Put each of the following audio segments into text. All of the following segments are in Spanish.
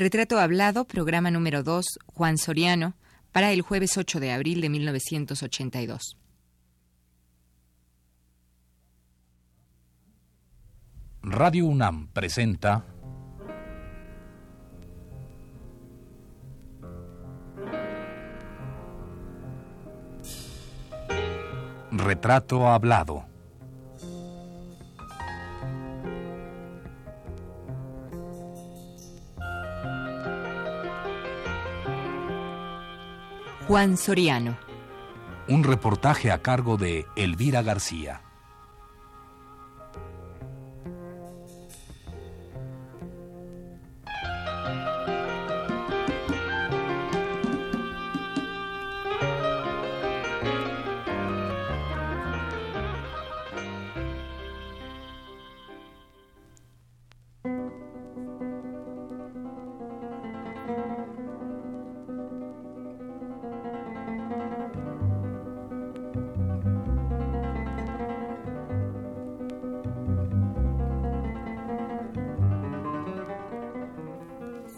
Retrato Hablado, programa número 2, Juan Soriano, para el jueves 8 de abril de 1982. Radio UNAM presenta Retrato Hablado. Juan Soriano. Un reportaje a cargo de Elvira García.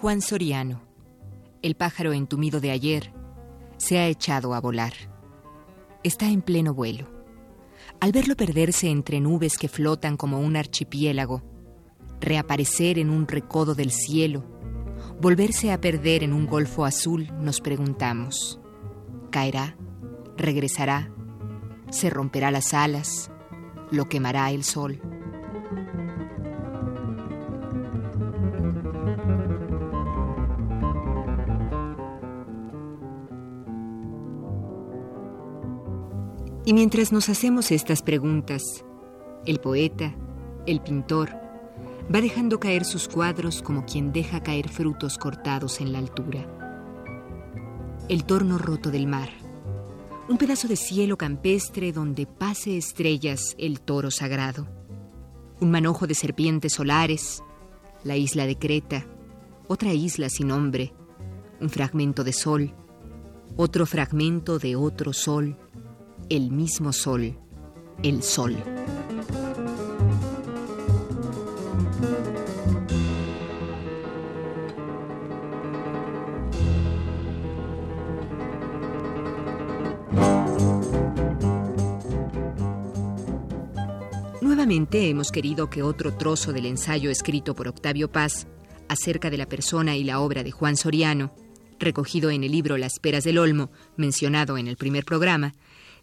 Juan Soriano, el pájaro entumido de ayer, se ha echado a volar. Está en pleno vuelo. Al verlo perderse entre nubes que flotan como un archipiélago, reaparecer en un recodo del cielo, volverse a perder en un golfo azul, nos preguntamos, ¿caerá? ¿Regresará? ¿Se romperá las alas? ¿Lo quemará el sol? Y mientras nos hacemos estas preguntas, el poeta, el pintor, va dejando caer sus cuadros como quien deja caer frutos cortados en la altura. El torno roto del mar, un pedazo de cielo campestre donde pase estrellas el toro sagrado, un manojo de serpientes solares, la isla de Creta, otra isla sin nombre, un fragmento de sol, otro fragmento de otro sol, el mismo sol, el sol. Nuevamente hemos querido que otro trozo del ensayo escrito por Octavio Paz acerca de la persona y la obra de Juan Soriano, recogido en el libro Las Peras del Olmo, mencionado en el primer programa,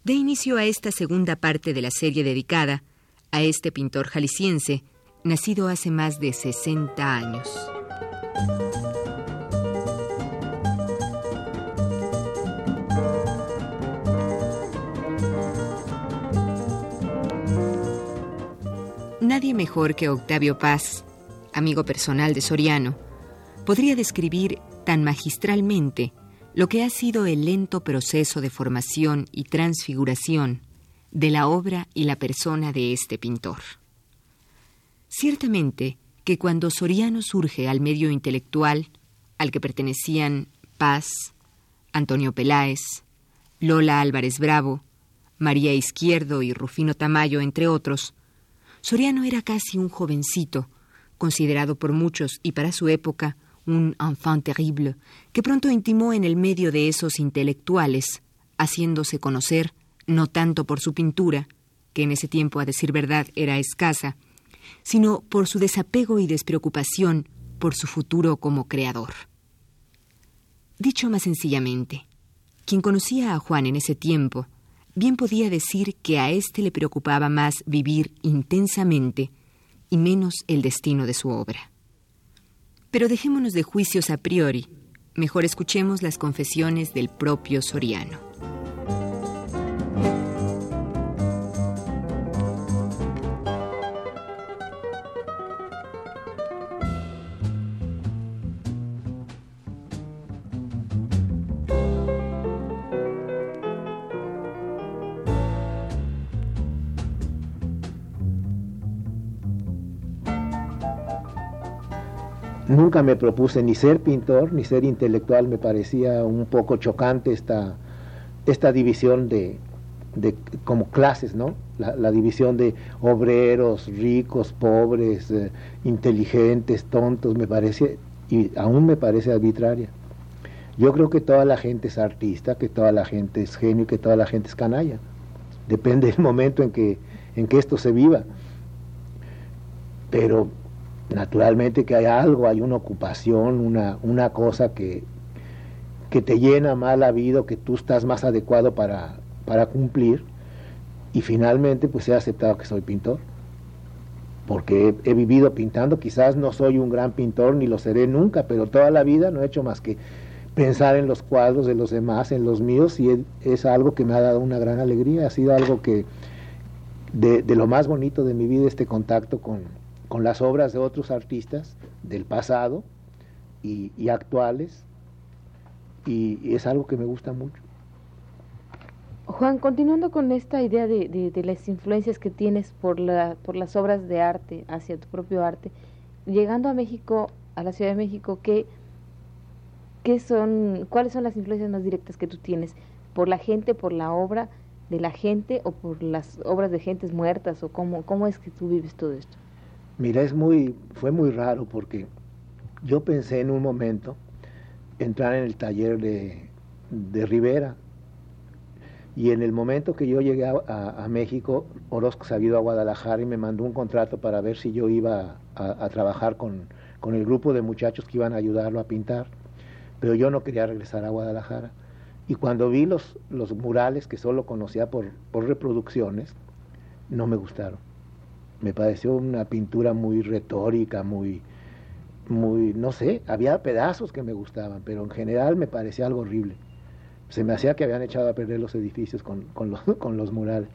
de inicio a esta segunda parte de la serie dedicada a este pintor jalisciense, nacido hace más de 60 años. Nadie mejor que Octavio Paz, amigo personal de Soriano, podría describir tan magistralmente lo que ha sido el lento proceso de formación y transfiguración de la obra y la persona de este pintor. Ciertamente que cuando Soriano surge al medio intelectual, al que pertenecían Paz, Antonio Peláez, Lola Álvarez Bravo, María Izquierdo y Rufino Tamayo, entre otros, Soriano era casi un jovencito, considerado por muchos y para su época un enfant terrible, que pronto intimó en el medio de esos intelectuales, haciéndose conocer no tanto por su pintura, que en ese tiempo, a decir verdad, era escasa, sino por su desapego y despreocupación por su futuro como creador. Dicho más sencillamente, quien conocía a Juan en ese tiempo, bien podía decir que a éste le preocupaba más vivir intensamente y menos el destino de su obra. Pero dejémonos de juicios a priori. Mejor escuchemos las confesiones del propio Soriano. Nunca me propuse ni ser pintor ni ser intelectual, me parecía un poco chocante esta, esta división de, como clases, ¿no? La, división de obreros, ricos, pobres, eh, inteligentes, tontos, me parecía y aún me parece arbitraria. Yo creo que toda la gente es artista, que toda la gente es genio, que toda la gente es canalla. Depende del momento en que, en que esto se viva. Pero naturalmente que hay algo, hay una ocupación, una, una cosa que, que te llena más la vida, que tú estás más adecuado para, para cumplir. Y finalmente pues he aceptado que soy pintor. Porque he, vivido pintando, quizás no soy un gran pintor ni lo seré nunca, pero toda la vida no he hecho más que pensar en los cuadros de los demás, en los míos, y es, algo que me ha dado una gran alegría, ha sido algo que de, lo más bonito de mi vida, este contacto con, las obras de otros artistas del pasado y, actuales, y es algo que me gusta mucho. Juan, continuando con esta idea de, las influencias que tienes por, la, por las obras de arte hacia tu propio arte, llegando a México, a la Ciudad de México, ¿qué, qué son, ¿cuáles son las influencias más directas que tú tienes? ¿Por la gente, por la obra de la gente o por las obras de gentes muertas? ¿O cómo, cómo es que tú vives todo esto? Mira, es muy, fue muy raro porque yo pensé en un momento entrar en el taller de, de Rivera, y en el momento que yo llegué a, México, Orozco se ha ido a Guadalajara y me mandó un contrato para ver si yo iba a, trabajar con, el grupo de muchachos que iban a ayudarlo a pintar. Pero yo no quería regresar a Guadalajara. Y cuando vi los, los murales que solo conocía por, por reproducciones, no me gustaron. Me pareció una pintura muy retórica, muy, muy, no sé, había pedazos que me gustaban, pero en general me parecía algo horrible se me hacía que habían echado a perder los edificios con, los, con los murales.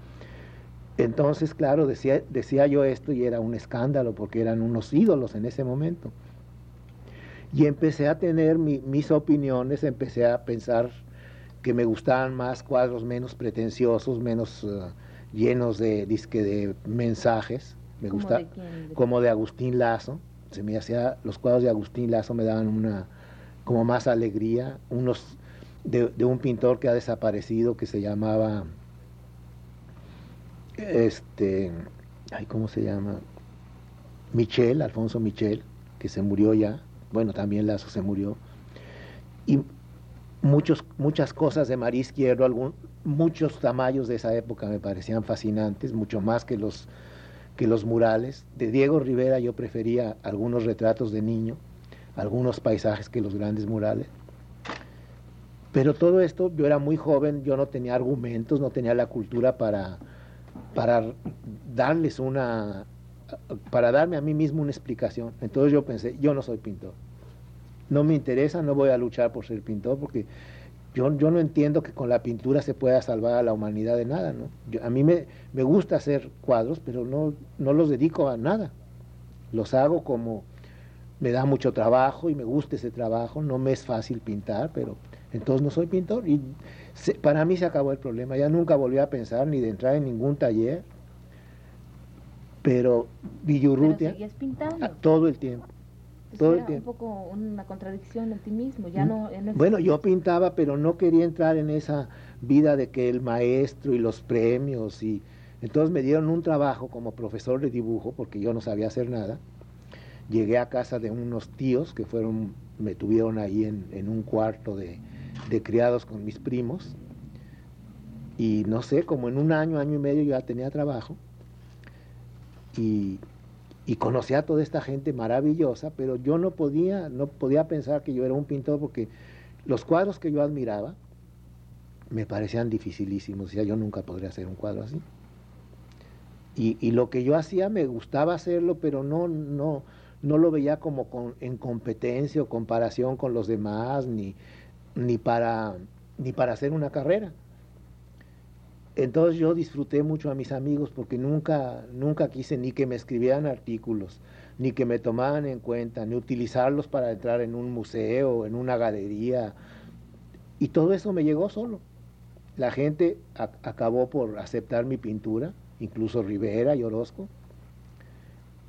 Entonces, claro, decía, decía yo esto y era un escándalo porque eran unos ídolos en ese momento. Y empecé a tener mis opiniones, empecé a pensar que me gustaban más cuadros menos pretenciosos, menos eh, llenos de, disque de mensajes. Me gusta, como de Agustín Lazo. Se me hacía, los cuadros de Agustín Lazo me daban una, como más alegría, unos de, un pintor que ha desaparecido que se llamaba, este, ay, ¿cómo se llama? Michel, Alfonso Michel, que se murió ya, bueno, también Lazo se murió, y muchos, muchas cosas de María Izquierdo, algún, muchos tamaños de esa época me parecían fascinantes, mucho más que los, que los murales. De Diego Rivera yo prefería algunos retratos de niño, algunos paisajes que los grandes murales. Pero todo esto, yo era muy joven, yo no tenía argumentos, no tenía la cultura para, para darles una, para darme a mí mismo una explicación. Entonces yo pensé, yo no soy pintor. No me interesa, no voy a luchar por ser pintor porque yo, yo no entiendo que con la pintura se pueda salvar a la humanidad de nada. ¿no? a mí me, me gusta hacer cuadros, pero no, no los dedico a nada. Los hago como me da mucho trabajo y me gusta ese trabajo. No me es fácil pintar, pero entonces no soy pintor y para mí se acabó el problema. Ya nunca volví a pensar ni de entrar en ningún taller. Pero Villurrutia... Pero todo el tiempo. Todo el tiempo. un poco una contradicción en ti mismo. Ya no, bueno, yo pintaba, pero no quería entrar en esa vida de que el maestro y los premios y... Entonces me dieron un trabajo como profesor de dibujo, porque yo no sabía hacer nada. Llegué a casa de unos tíos que fueron, me tuvieron ahí en un cuarto de, de criados con mis primos. Y no sé, como en un año, año y medio yo ya tenía trabajo. Y, y conocía a toda esta gente maravillosa, pero yo no podía, no podía pensar que yo era un pintor porque los cuadros que yo admiraba me parecían dificilísimos. Sea, yo nunca podría hacer un cuadro así. Y, y, lo que yo hacía me gustaba hacerlo, pero no, no, no lo veía como en competencia o comparación con los demás, ni, ni para, ni para hacer una carrera. Entonces yo disfruté mucho a mis amigos porque nunca, nunca quise ni que me escribieran artículos, ni que me tomaran en cuenta, ni utilizarlos para entrar en un museo, en una galería. Y todo eso me llegó solo. La gente acabó por aceptar mi pintura, incluso Rivera y Orozco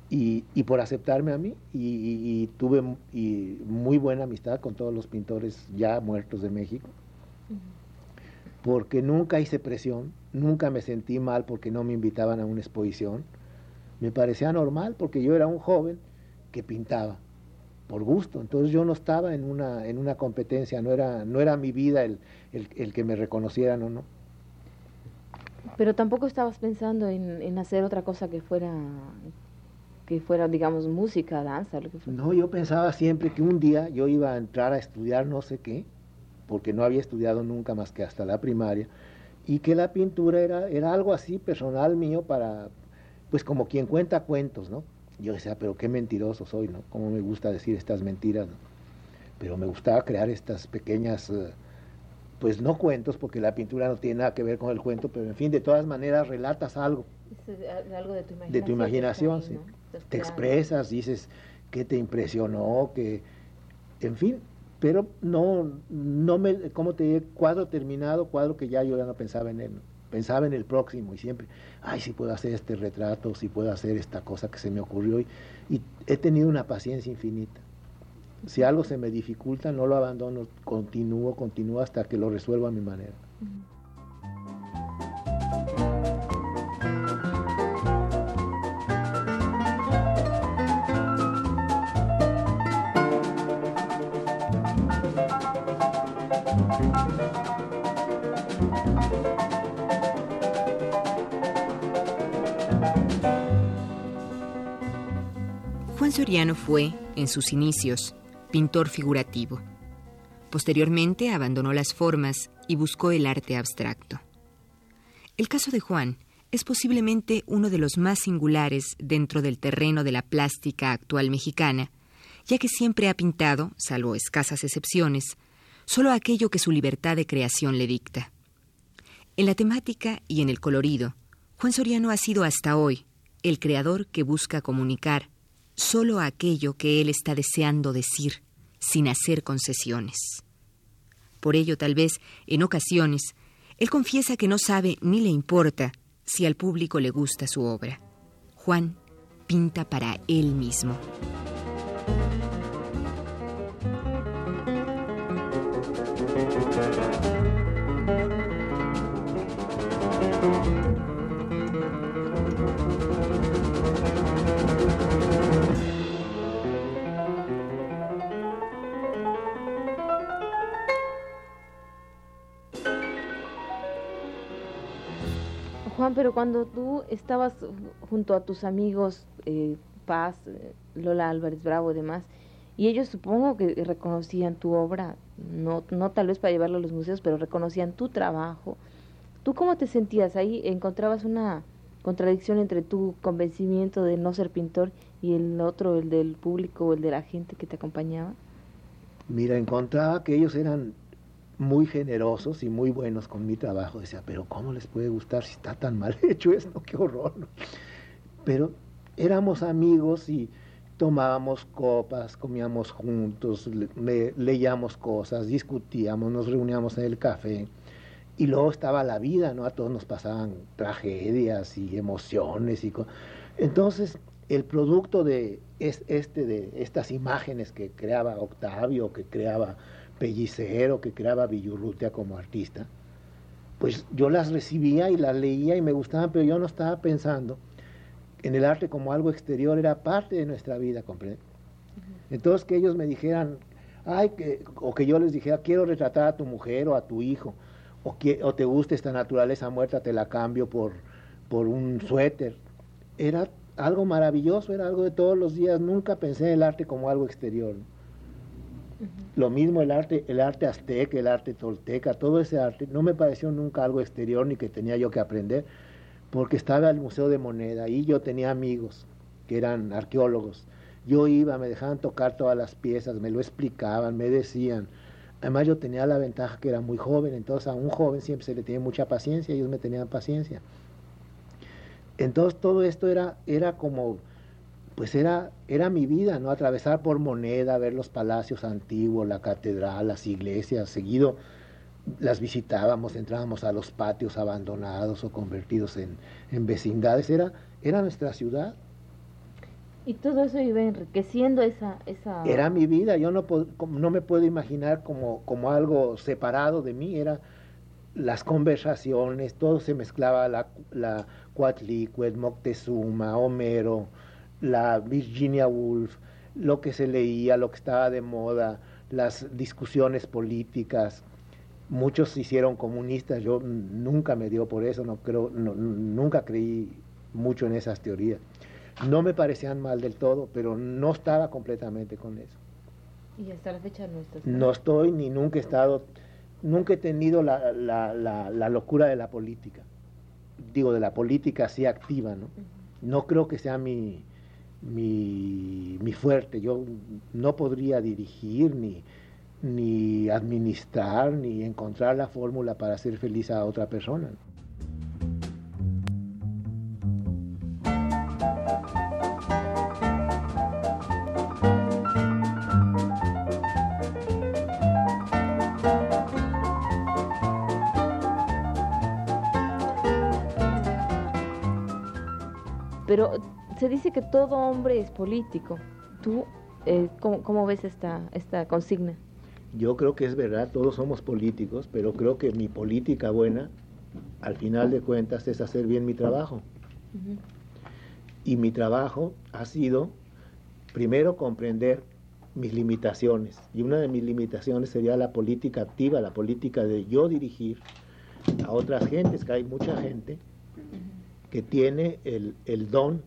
y, por aceptarme a mí y, tuve muy buena amistad con todos los pintores ya muertos de México, porque nunca hice presión, nunca me sentí mal porque no me invitaban a una exposición, me parecía normal porque yo era un joven que pintaba por gusto. Entonces yo no estaba en una, en una competencia, no era, no era mi vida el, el, que me reconocieran o no. Pero tampoco estabas pensando en, en, hacer otra cosa que fuera, que fuera, digamos, música, danza, lo que fuera. No, yo pensaba siempre que un día yo iba a entrar a estudiar no sé qué, porque no había estudiado nunca más que hasta la primaria, y que la pintura era, era algo así personal mío para, pues como quien cuenta cuentos, ¿no? Yo decía, pero qué mentiroso soy, ¿no? Cómo me gusta decir estas mentiras, Pero me gustaba crear estas pequeñas, eh, pues no cuentos, porque la pintura no tiene nada que ver con el cuento, pero en fin, de todas maneras relatas algo. algo de tu imaginación. De tu imaginación, sí. Te expresas, dices qué te impresionó, que, en fin, pero no, no me, ¿cómo te digo? Cuadro terminado, cuadro que ya yo ya no pensaba en él, pensaba en el próximo y siempre, ay, si puedo hacer este retrato, si puedo hacer esta cosa que se me ocurrió y, y he tenido una paciencia infinita. Si algo se me dificulta, no lo abandono, continúo, continúo hasta que lo resuelva a mi manera. Soriano fue, en sus inicios, pintor figurativo. Posteriormente abandonó las formas y buscó el arte abstracto. El caso de Juan es posiblemente uno de los más singulares dentro del terreno de la plástica actual mexicana, ya que siempre ha pintado, salvo escasas excepciones, solo aquello que su libertad de creación le dicta. En la temática y en el colorido, Juan Soriano ha sido hasta hoy el creador que busca comunicar solo aquello que él está deseando decir, sin hacer concesiones. Por ello, tal vez, en ocasiones, él confiesa que no sabe ni le importa si al público le gusta su obra. Juan pinta para él mismo. Juan, pero cuando tú estabas junto a tus amigos, eh, Paz, eh, Lola Álvarez Bravo y demás, y ellos supongo que reconocían tu obra, no, no tal vez para llevarlo a los museos, pero reconocían tu trabajo. ¿Tú cómo te sentías ahí? ¿Encontrabas una contradicción entre tu convencimiento de no ser pintor y el otro, el del público o el de la gente que te acompañaba? Mira, encontraba que ellos eran muy generosos y muy buenos con mi trabajo. Decía, pero ¿cómo les puede gustar si está tan mal hecho esto? ¡Qué horror! Pero éramos amigos y tomábamos copas, comíamos juntos, leíamos cosas, discutíamos, nos reuníamos en el café. Y luego estaba la vida, ¿no? A todos nos pasaban tragedias y emociones. y Entonces, el producto de, este, de estas imágenes que creaba Octavio, que creaba Pellicero, que creaba Villurrutia como artista, pues yo las recibía y las leía y me gustaban, pero yo no estaba pensando en el arte como algo exterior, era parte de nuestra vida, ¿comprende? Entonces que ellos me dijeran, ay, que, o que yo les dijera, quiero retratar a tu mujer o a tu hijo, o, que, o te gusta esta naturaleza muerta, te la cambio por, por un suéter. Era algo maravilloso, era algo de todos los días, nunca pensé en el arte como algo exterior. Lo mismo el arte, el arte azteca, el arte tolteca, todo ese arte, no me pareció nunca algo exterior ni que tenía yo que aprender, porque estaba el Museo de Moneda y yo tenía amigos que eran arqueólogos. Yo iba, me dejaban tocar todas las piezas, me lo explicaban, me decían. Además yo tenía la ventaja que era muy joven, entonces a un joven siempre se le tiene mucha paciencia, ellos me tenían paciencia. Entonces todo esto era, era como pues era, era mi vida, ¿no? Atravesar por moneda, ver los palacios antiguos, la catedral, las iglesias, seguido las visitábamos, entrábamos a los patios abandonados o convertidos en, vecindades, era, era nuestra ciudad. Y todo eso iba enriqueciendo esa... esa... Era mi vida, yo no, no me puedo imaginar como, como algo separado de mí, era las conversaciones, todo se mezclaba, la, la Cuatlicue, Moctezuma, Homero, la Virginia Woolf, lo que se leía, lo que estaba de moda, las discusiones políticas. Muchos se hicieron comunistas, yo nunca me dio por eso, no creo, nunca creí mucho en esas teorías. No me parecían mal del todo, pero no estaba completamente con eso. Y hasta la fecha no estás. No estoy ni nunca he estado, nunca he tenido la, la, la, locura de la política. Digo, de la política así activa, ¿no? No creo que sea mi, mi, mi fuerte. Yo no podría dirigir ni, ni administrar ni encontrar la fórmula para hacer feliz a otra persona. Pero se dice que todo hombre es político. ¿Tú eh, ¿cómo, ves esta, esta consigna? Yo creo que es verdad, todos somos políticos, pero creo que mi política buena, al final de cuentas, es hacer bien mi trabajo. Y mi trabajo ha sido, primero, comprender mis limitaciones. Y una de mis limitaciones sería la política activa, la política de yo dirigir a otras gentes, que hay mucha gente que tiene el, don,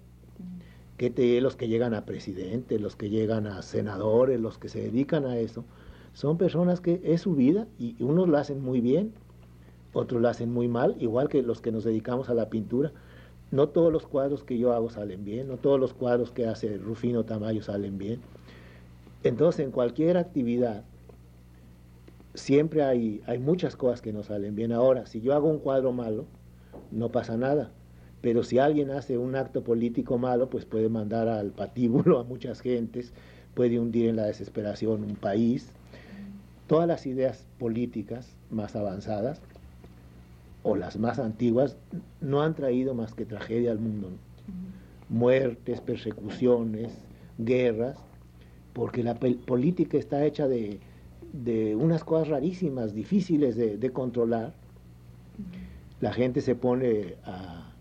que los que llegan a presidente, los que llegan a senadores, los que se dedican a eso, son personas que es su vida y unos lo hacen muy bien, otros lo hacen muy mal, igual que los que nos dedicamos a la pintura. No todos los cuadros que yo hago salen bien, no todos los cuadros que hace Rufino Tamayo salen bien. Entonces, en cualquier actividad, siempre hay, hay muchas cosas que no salen bien. Ahora, si yo hago un cuadro malo, no pasa nada. Pero si alguien hace un acto político malo, pues puede mandar al patíbulo a muchas gentes, puede hundir en la desesperación un país. Todas las ideas políticas más avanzadas o las más antiguas no han traído más que tragedia al mundo. Muertes, persecuciones, guerras, porque la política está hecha de, unas cosas rarísimas, difíciles de controlar. La gente se pone a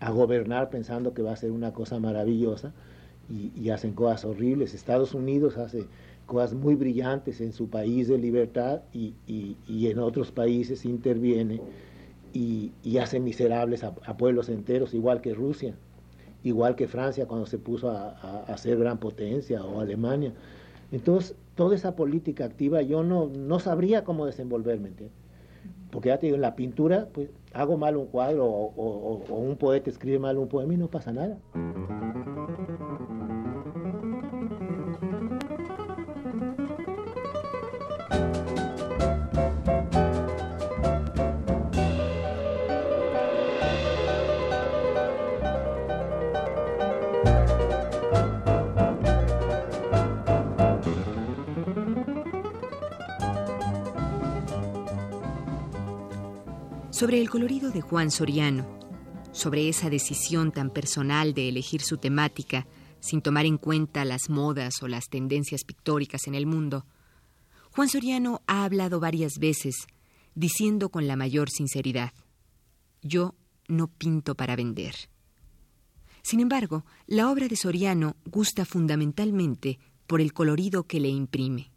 a gobernar pensando que va a ser una cosa maravillosa y, hacen cosas horribles. Estados Unidos hace cosas muy brillantes en su país de libertad y, en otros países interviene y, hace miserables a, pueblos enteros, igual que Rusia, igual que Francia cuando se puso a, ser gran potencia o Alemania. Entonces, toda esa política activa yo no, no sabría cómo desenvolverme. Porque ya te digo, en la pintura, pues hago mal un cuadro o, un poeta escribe mal un poema y no pasa nada. Sobre el colorido de Juan Soriano, sobre esa decisión tan personal de elegir su temática sin tomar en cuenta las modas o las tendencias pictóricas en el mundo, Juan Soriano ha hablado varias veces, diciendo con la mayor sinceridad, yo no pinto para vender. Sin embargo, la obra de Soriano gusta fundamentalmente por el colorido que le imprime.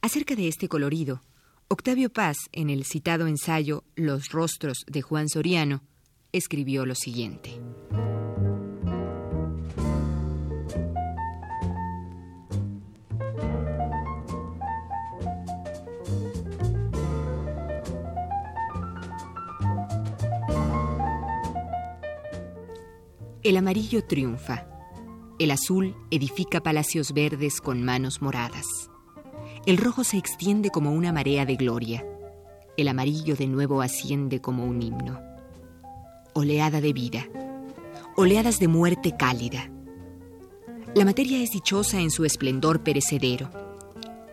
Acerca de este colorido, Octavio Paz, en el citado ensayo Los rostros de Juan Soriano, escribió lo siguiente. El amarillo triunfa. El azul edifica palacios verdes con manos moradas. El rojo se extiende como una marea de gloria. El amarillo de nuevo asciende como un himno. Oleada de vida. Oleadas de muerte cálida. La materia es dichosa en su esplendor perecedero.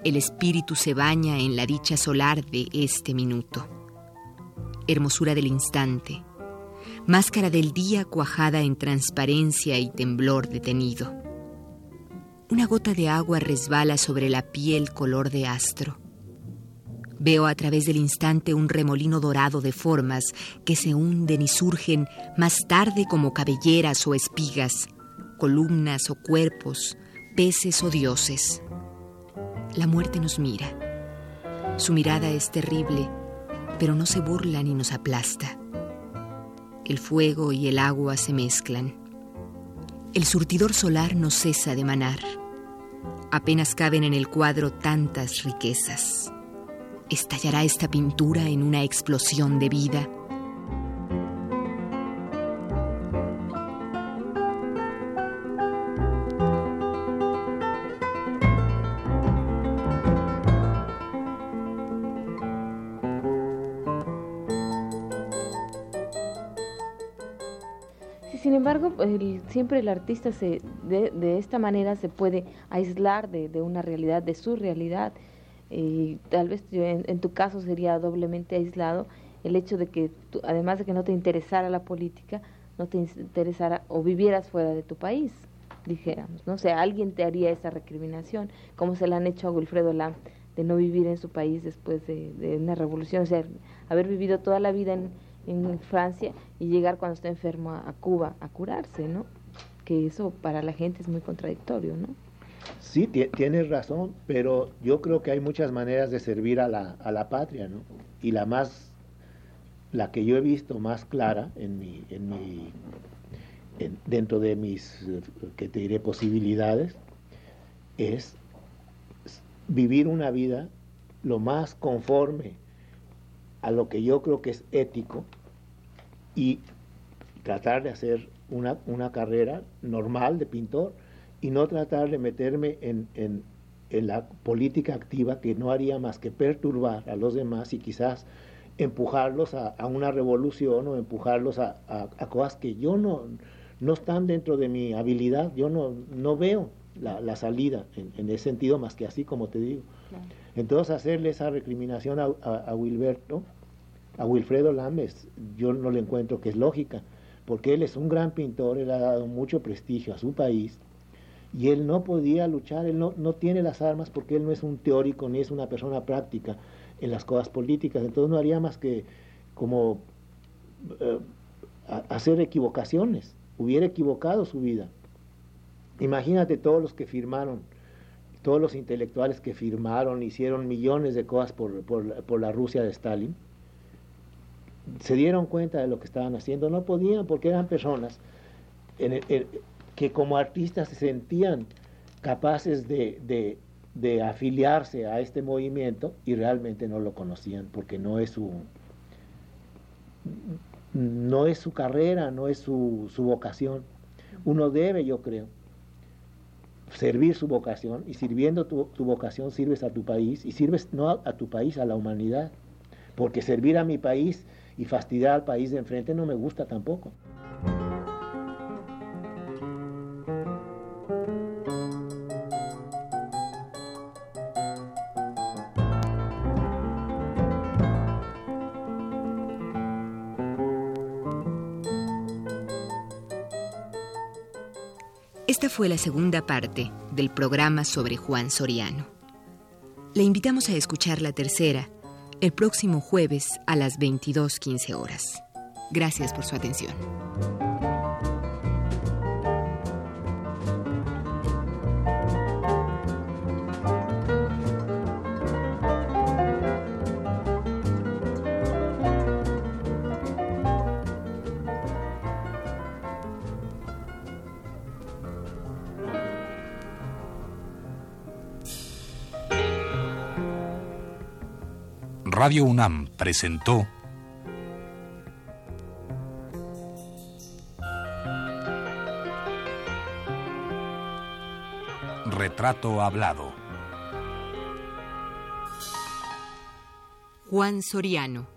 El espíritu se baña en la dicha solar de este minuto. Hermosura del instante. Máscara del día cuajada en transparencia y temblor detenido una gota de agua resbala sobre la piel color de astro. Veo a través del instante un remolino dorado de formas que se hunden y surgen más tarde como cabelleras o espigas, columnas o cuerpos, peces o dioses. La muerte nos mira. Su mirada es terrible, pero no se burla ni nos aplasta. El fuego y el agua se mezclan. El surtidor solar no cesa de manar. Apenas caben en el cuadro tantas riquezas. ¿Estallará esta pintura en una explosión de vida? Embargo, siempre el artista se, de, esta manera se puede aislar de, una realidad, de su realidad. Y tal vez en, tu caso sería doblemente aislado el hecho de que, además de que no te interesara la política, no te interesara o vivieras fuera de tu país, dijéramos. No sé, alguien te haría esa recriminación, como se la han hecho a Wilfredo Lam, de no vivir en su país después de, de una revolución, o sea, haber vivido toda la vida en en Francia y llegar cuando está enfermo a, Cuba a curarse, ¿no? Que eso para la gente es muy contradictorio, ¿no? Sí, tienes razón, pero yo creo que hay muchas maneras de servir a la, a la patria, ¿no? Y la más, la que yo he visto más clara en mi, en mi, dentro de mis, que te diré, posibilidades, es vivir una vida lo más conforme a lo que yo creo que es ético y tratar de hacer una, una carrera normal de pintor y no tratar de meterme en, en, la política activa que no haría más que perturbar a los demás y quizás empujarlos a, una revolución o empujarlos a, a, cosas que yo no, no están dentro de mi habilidad, yo no, no veo la, salida en, ese sentido más que así como te digo. Entonces hacerle esa recriminación a, a Wilberto a Wilfredo Lames yo no le encuentro que es lógica, porque él es un gran pintor, él ha dado mucho prestigio a su país y él no podía luchar, él no, tiene las armas porque él no es un teórico ni es una persona práctica en las cosas políticas, entonces no haría más que como eh, hacer equivocaciones, hubiera equivocado su vida. Imagínate todos los que firmaron, todos los intelectuales que firmaron, hicieron millones de cosas por, por la Rusia de Stalin se dieron cuenta de lo que estaban haciendo, no podían porque eran personas que como artistas se sentían capaces de, afiliarse a este movimiento y realmente no lo conocían porque no es su no es su carrera, no es su, vocación. Uno debe, yo creo, servir su vocación y sirviendo tu, vocación sirves a tu país y sirves no a, tu país, a la humanidad. Porque servir a mi país y fastidiar al país de enfrente no me gusta tampoco. Fue la segunda parte del programa sobre Juan Soriano. Le invitamos a escuchar la tercera el próximo jueves a las 22.15 horas. Gracias por su atención. Radio UNAM presentó Retrato Hablado. Juan Soriano.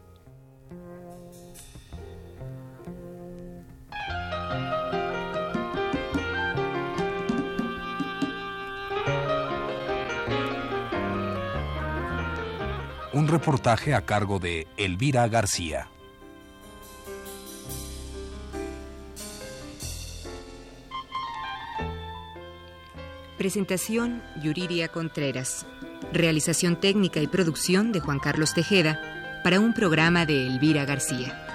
Un reportaje a cargo de Elvira García. Presentación Yuriria Contreras. Realización técnica y producción de Juan Carlos Tejeda para un programa de Elvira García.